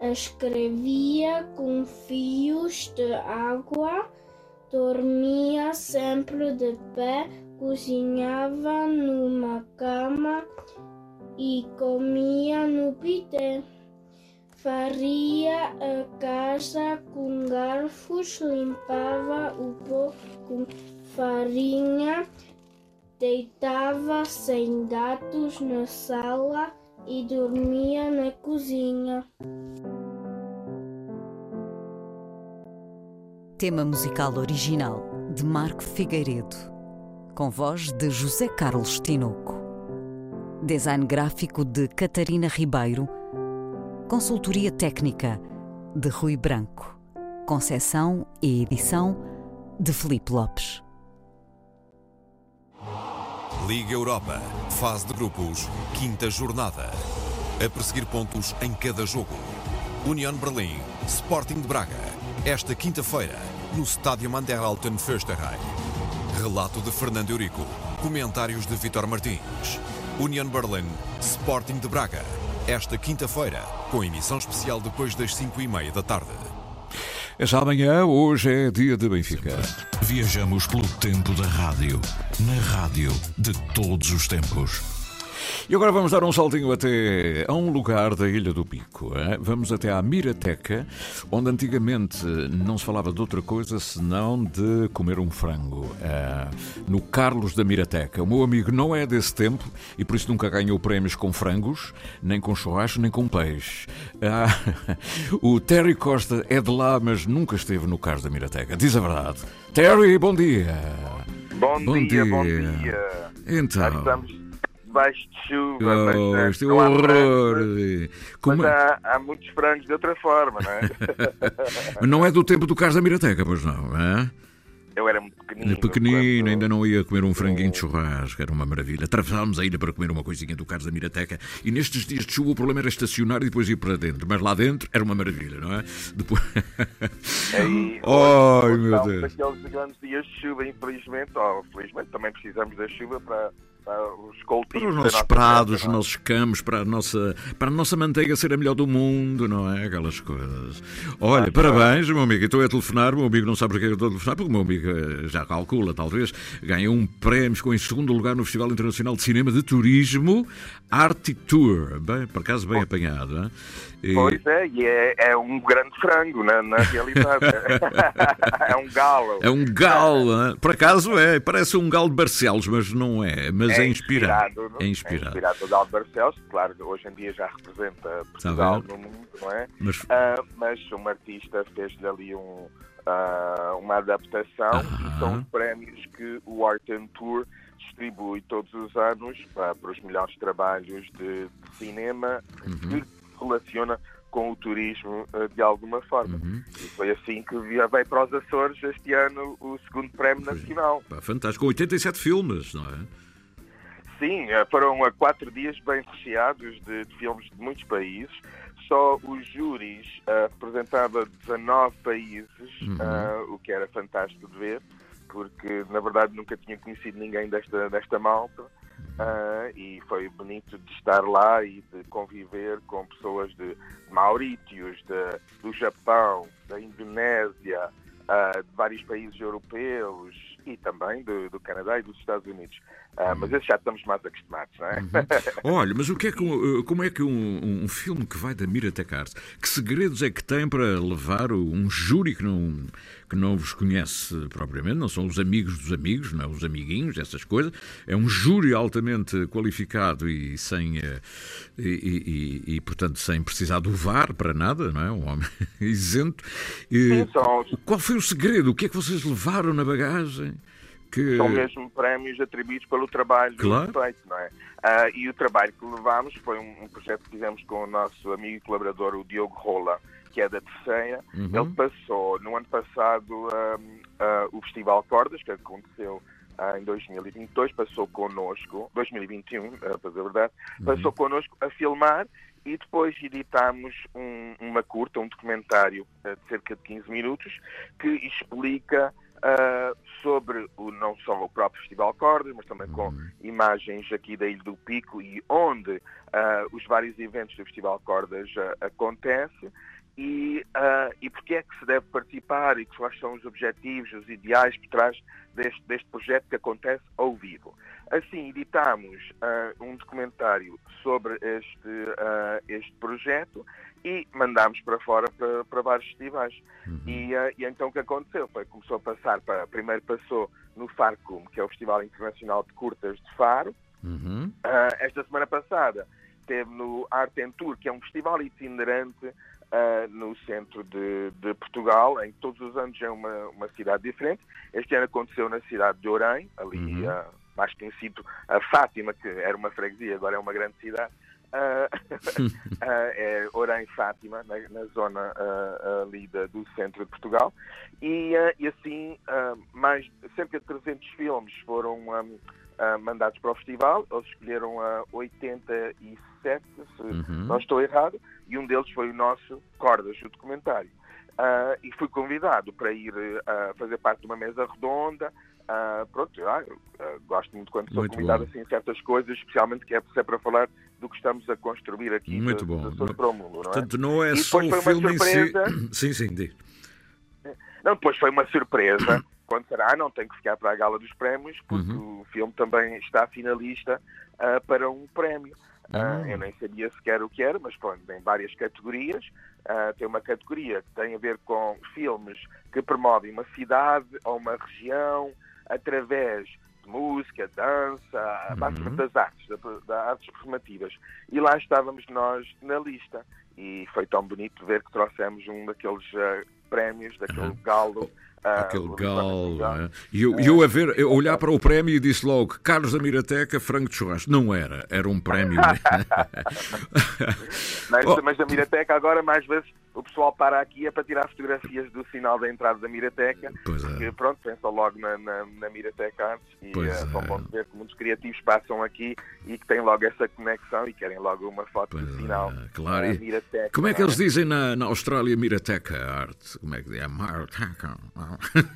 Escrevia com fios de água, dormia sempre de pé, cozinhava numa cama e comia no pité. Faria a casa com garfos, limpava o pó com farinha, deitava sem gatos na sala e dormia na cozinha. Tema musical original de Marco Figueiredo, com voz de José Carlos Tinoco. Design gráfico de Catarina Ribeiro. Consultoria técnica de Rui Branco. Concessão e edição de Felipe Lopes. Liga Europa, fase de grupos, quinta jornada. A perseguir pontos em cada jogo. União Berlim, Sporting de Braga. Esta quinta-feira, no Estádio Manderalten Fösterreich. Relato de Fernando Eurico. Comentários de Vitor Martins. União Berlim, Sporting de Braga. Esta quinta-feira, com emissão especial depois das 5 e meia da tarde. É já amanhã, hoje é dia de Benfica. Viajamos pelo tempo da rádio, na rádio de todos os tempos. E agora vamos dar um saltinho até a um lugar da Ilha do Pico. Vamos até à Mirateca, onde antigamente não se falava de outra coisa senão de comer um frango. eh, no Carlos da Mirateca. O meu amigo não é desse tempo e por isso nunca ganhou prémios com frangos, nem com churrasco, nem com peixe. Ah, o Terry Costa é de lá, mas nunca esteve no Carlos da Mirateca. Diz a verdade. Terry, bom dia. Bom, dia, bom dia. Então. Debaixo de chuva. Oh, mas, eh, isto é não um horror. frangos, Como mas é? há, há muitos frangos de outra forma, não é? Mas não é do tempo do Carlos da Mirateca, pois não, é? Eu era muito pequenino. Pequenino, quando- ainda não ia comer um franguinho de churrasco, era uma maravilha. Atravessámos a ilha para comer uma coisinha do Carlos da Mirateca e nestes dias de chuva o problema era estacionar e depois ir para dentro. Mas lá dentro era uma maravilha, não é? Depois... Aí, Ai, hoje, meu Deus. Daqueles grandes dias de chuva, infelizmente, ou felizmente, também precisamos da chuva para, para os. Para os nossos prados, terra, os é? nossos campos, para a nossa, para a nossa manteiga ser a melhor do mundo, não é? Aquelas coisas. Olha, parabéns, meu amigo. Estou a telefonar, o meu amigo não sabe porque é que eu estou a telefonar, porque o meu amigo eh, já calcula, talvez, ganhou um prémio, ficou em segundo lugar no Festival Internacional de Cinema de Turismo Arctic Tour. Bem, por acaso, bem apanhado, hein? E- Pois é, e é, é um grande frango, na, na realidade. é um galo. É um galo, hein? por acaso é, parece um galo de Barcelos, mas não é, mas é, inspirado. não? É inspirado. É inspirado no Galo de Barcelos, claro, hoje em dia já representa Portugal ver? no mundo, não é? Mas- Ah, mas um artista fez-lhe ali um, ah, uma adaptação e são os prémios que o Art Tour distribui todos os anos para, para os melhores trabalhos de, de cinema Uhum. que relaciona com o turismo ah, de alguma forma. Uhum. E foi assim que veio para os Açores este ano o segundo prémio nacional. Pá, fantástico, com 87 filmes, não é? Sim, eh, foram a quatro dias bem recheados de, de filmes de muitos países. Só os júris eh, representava 19 países, Uhum. eh, o que era fantástico de ver, porque na verdade nunca tinha conhecido ninguém desta, desta malta. eh, e foi bonito de estar lá e de conviver com pessoas de Maurítios, de, do Japão, da Indonésia, eh, de vários países europeus e também do, do Canadá e dos Estados Unidos. Ah, mas esses já estamos mais acostumados, não é? Olha, mas o que é que, um- como é que um, um filme que vai da Mirate Arts, que segredos é que tem para levar um júri que não, que não vos conhece propriamente, não são os amigos dos amigos, não é? os amiguinhos, essas coisas, é um júri altamente qualificado e sem, eh, e, e- e- e, portanto, sem precisar do VAR para nada, não é? Um homem isento. E Sim, são os- Qual foi o segredo? O que é que vocês levaram na bagagem? Que... São mesmo prémios atribuídos pelo trabalho Claro. feito, não é? Ah, e o trabalho que levámos foi um, um projeto que fizemos com o nosso amigo e colaborador, o Diogo Rola, que é da terceira. Uhum. Ele passou, no ano passado, ah, ah, o Festival Cordas, que aconteceu ah, em 2022, passou connosco, 2021, ah, para dizer a verdade, passou connosco a filmar e depois editámos um- uma curta, um documentário ah, de cerca de 15 minutos, que explica ah, sobre o, não só o próprio Festival Cordas, mas também com imagens aqui da Ilha do Pico e onde ah, os vários eventos do Festival Cordas ah, acontecem e, ah, e porque é que se deve participar e quais são os objetivos, os ideais por trás deste, deste projeto que acontece ao vivo. Assim, editámos ah, um documentário sobre este, ah, este projeto e mandámos para fora para, para vários festivais. E, ah, e então o que aconteceu foi começou a passar para, primeiro passou no FARCUM, que é o Festival Internacional de Curtas de Faro, Uhum. esta semana passada teve no Art and Tour, que é um festival itinerante uh, no centro de, de, Portugal, em todos os anos é uma, uma, cidade diferente. Este ano aconteceu na cidade de Orém, ali uhum. uh, mais conhecido a Fátima, que era uma freguesia, agora é uma grande cidade. Uh, é Orém Fátima, na, na zona ali da, do centro de Portugal. E, e assim, mais cerca de 300 filmes foram um, mandados para o festival. Eles escolheram uh, 86 se uhum. não estou errado, e um deles foi o nosso Cordas, o documentário. Uh, e fui convidado para ir uh, fazer parte de uma mesa redonda. Uh, pronto, gosto muito quando sou muito convidado assim, certas coisas, especialmente que é, é para falar do que estamos a construir aqui. Muito de, bom. De não é? Portanto, não é só o filme em si. Sim, sim, diz. Não, depois foi uma surpresa quando será, ah, não tenho que ficar para a gala dos prémios, porque uhum. o filme também está finalista uh, para um prémio. Ah, Ah. eu nem sabia sequer o que era, mas pronto, tem várias categorias. Ah, tem uma categoria que tem a ver com filmes que promovem uma cidade ou uma região através de música, dança, Uhum. das artes, da, da artes performativas. E lá estávamos nós na lista. E foi tão bonito ver que trouxemos um daqueles ah, prémios, daquele galo Ah, Aquele o galo. É? E eu, eu a ver, eu olhar para o prémio e disse logo: Carlos da Mirateca, frango de churrasco. Não era, era um prémio. Mas, Oh. mas a Mirateca agora, mais vezes, o pessoal para aqui é para tirar fotografias do sinal da entrada da Mirateca. Pois é. Porque, pronto, pensa logo na, na, na Mirateca Artes e Pois eh, são é. ver que muitos criativos passam aqui e que têm logo essa conexão e querem logo uma foto do sinal. Claro. da Mirateca, Como é que eles dizem na, na Austrália Mirateca Arte? Como é que é? Mirateca.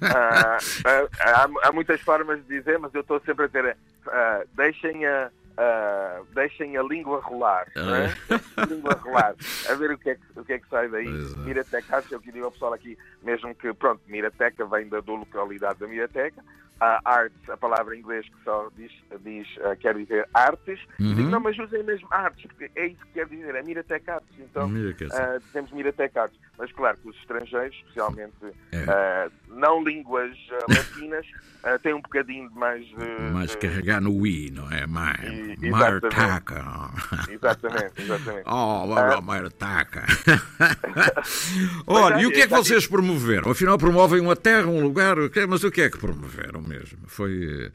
Ah, ah, há, há muitas formas de dizer, mas eu estou sempre a dizer ah, deixem, a, ah, deixem a língua rolar. é? A língua rolar. A ver o que é que, o que, é que sai daí. Mirateca, acho que eu queria ao pessoal aqui, mesmo que, pronto, Mirateca vem da do localidade da Mirateca. A arts, a palavra em inglês que só diz, diz ah, quer dizer artes. Uhum. Digo, não, mas usem mesmo artes, porque é isso que quer dizer, é Mirateca Artes. Então, Mirateca. ah, dizemos Mirateca Artes. Mas claro que os estrangeiros, especialmente É. ah, não línguas latinas, têm um bocadinho de mais. de- Mas de- carregar no i, não é? Mar- E- exatamente. Exatamente, exatamente. Oh, Ah, Mirateca. Olha, e o que é que vocês promoveram? Afinal, promovem uma terra, um lugar, mas o que é que promoveram mesmo? Foi,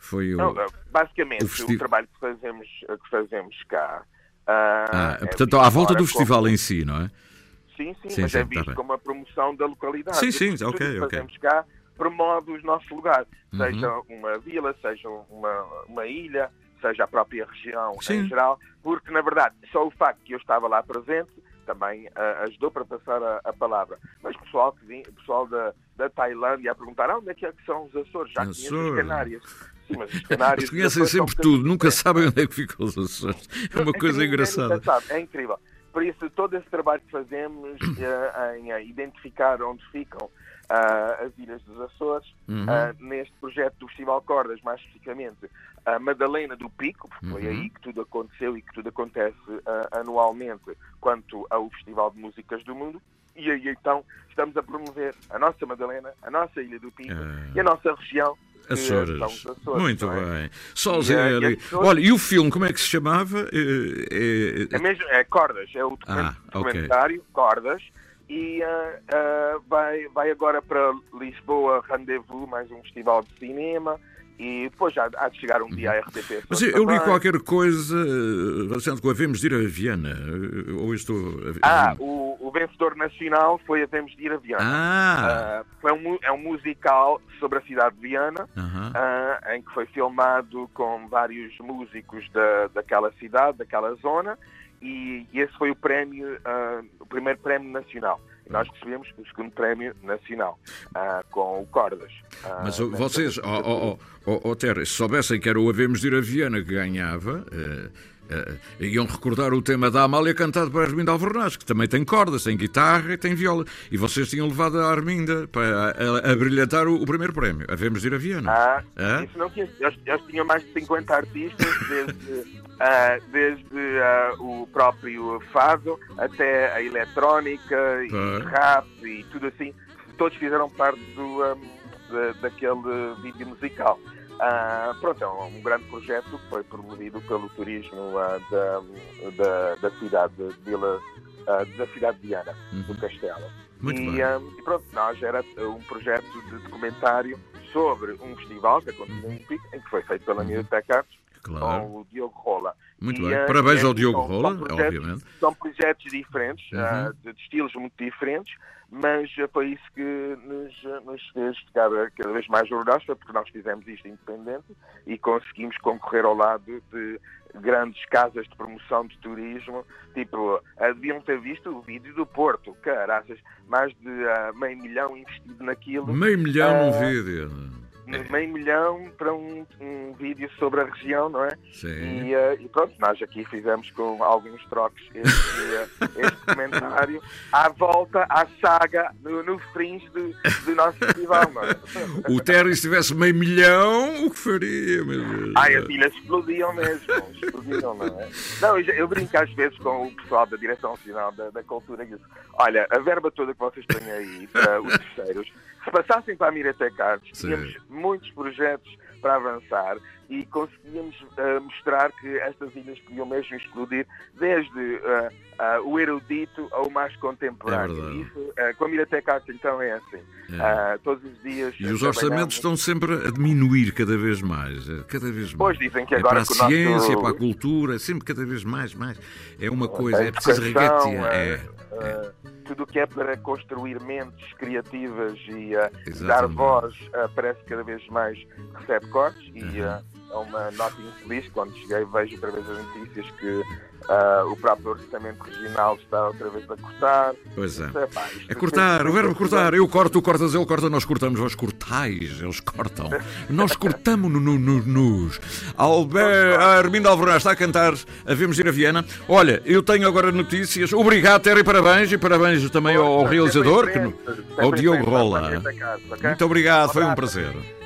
foi o. não, ah, basicamente, o o, festi- trabalho que fazemos, que fazemos cá. ah, Ah, é portanto, à volta do festival como- em si, não é? Sim, sim, Sim, mas sim, é tá visto bem. como a promoção da localidade. Sim, sim, Tudo ok, que ok. fazemos cá promove os nossos lugares. Uhum. Seja uma vila, seja uma, uma ilha, seja a própria região Sim. em geral, porque, na verdade, só o facto que eu estava lá presente também ah, ajudou para passar a, a palavra. Mas pessoal, que vim, pessoal da, da Tailândia a perguntar "Ah, onde é que, é que são os Açores? Já conheço os Açores. Canárias. Sim, mas os Canários... Eles conhecem Açores sempre tudo, nunca sabem onde é que ficam os Açores. É uma que coisa engraçada. É incrível. Por isso, todo esse trabalho que fazemos eh, em identificar onde ficam ah, as ilhas dos Açores, Uhum. ah, neste projeto do Festival Cordas, mais especificamente a Madalena do Pico, porque foi Uhum. aí que tudo aconteceu e que tudo acontece ah, anualmente quanto ao Festival de Músicas do Mundo. E aí então estamos a promover a nossa Madalena, a nossa Ilha do Pico Ah. e a nossa região. Açores. Açores, Muito é? bem. Sozinho eh, ali. pessoas- Olha, e o filme, como é que se chamava? Eh, eh, É mesmo, é Cordas, é o Ah, documentário Cordas e ah, ah, vai, vai agora para Lisboa Rendezvous, mais um festival de cinema e depois já há de chegar um dia a RTP. Uhum. Mas eu, eu li qualquer coisa eh, relacionada com Havemos de ir a Viana. eh, Ou estou. a- Ah, o, o vencedor nacional foi Havemos de ir a Viana. Ah. Ah, foi um, é um musical sobre a cidade de Viana, Aham. ah, em que foi filmado com vários músicos da, daquela cidade, daquela zona, e, e esse foi o prémio, ah, o primeiro prémio nacional. E nós recebemos o segundo prémio nacional ah, com o Cordas. Ah, Mas oh, nessa- vocês, ó oh, oh, oh, Terra, se soubessem que era o Havemos de ir a Viana que ganhava, eh, iam recordar o tema da Amália cantado por Arminda Alvernaz, que também tem cordas, tem guitarra e tem viola. E vocês tinham levado a Arminda para a, a brilhantar o, o primeiro prémio. Havemos de ir a Viana. Ah, Hã? isso não tinha, eles, eles tinham mais de 50 artistas, desde, ah, desde ah, o próprio fado até a eletrónica e rap e tudo assim. Todos fizeram parte do, ah, da- daquele vídeo musical. Ah, pronto, é um, um grande projeto que foi promovido pelo turismo ah, da, da, da cidade de Vila, ah, da cidade de Viana, do Castelo. Muito e, ah, e pronto, nós era um projeto de documentário sobre um festival que aconteceu em Pico, em que foi feito pela Artes, Uhum. Claro. com o Diogo Rola. Muito E, bem. Parabéns ao é- Diogo são- são Rola, projetos- obviamente. São projetos diferentes, Uhum. ah, de, de estilos muito diferentes, mas foi isso que nos, ah, nos fez ficar ah, cada vez mais orgulhosos, foi porque nós fizemos isto independente e conseguimos concorrer ao lado de grandes casas de promoção de turismo, tipo, deviam ter visto o vídeo do Porto, caraças, mais de ah, meio milhão investido naquilo. Meio milhão num Ah, vídeo. Meio milhão para um, um vídeo sobre a região, não é? Sim. E, eh, e pronto, nós aqui fizemos com alguns trocos este, eh, este comentário à volta, à saga, no, no fringe do, do nosso festival, não é? O Terry, se tivesse meio milhão, o que faria, meu Deus? Ai, as ilhas explodiam mesmo, explodiam, não é? Não, eu, eu brinco às vezes com o pessoal da Direção Nacional da, da Cultura e digo, olha, a verba toda que vocês têm aí para os terceiros, se passassem para a Sim. tínhamos muitos projetos para avançar e conseguíamos uh, mostrar que estas ilhas podiam mesmo explodir desde uh, uh, o erudito ao mais contemporâneo. É. Isso, com a Miratec Artes, então, é assim. É. Todos os dias... E os orçamentos estão sempre a diminuir cada vez mais. Cada vez mais. Pois, dizem que é agora para a o nosso- ciência, para a cultura, sempre cada vez mais, mais. É uma coisa, é preciso regatear. É. tudo o que é para construir mentes criativas e uh, dar voz uh, parece que cada vez mais recebe cortes e uh, é uma nota infeliz quando cheguei vejo outra vez as notícias que uh, o próprio orçamento regional está outra vez a cortar. Pois é. Isto pá, É cortar, o verbo cortar. Eu corto, tu cortas, ele corta, nós cortamos, vós cortais, eles cortam. Nós cortamos no, no, no, nos. Albert, a Armindo Alvorás está a cantar a Vemos ir a Viena. Olha, eu tenho agora notícias. Obrigado, Terry, parabéns e parabéns também ao, ao realizador, que, ao Diogo Rola. Muito obrigado, foi um prazer.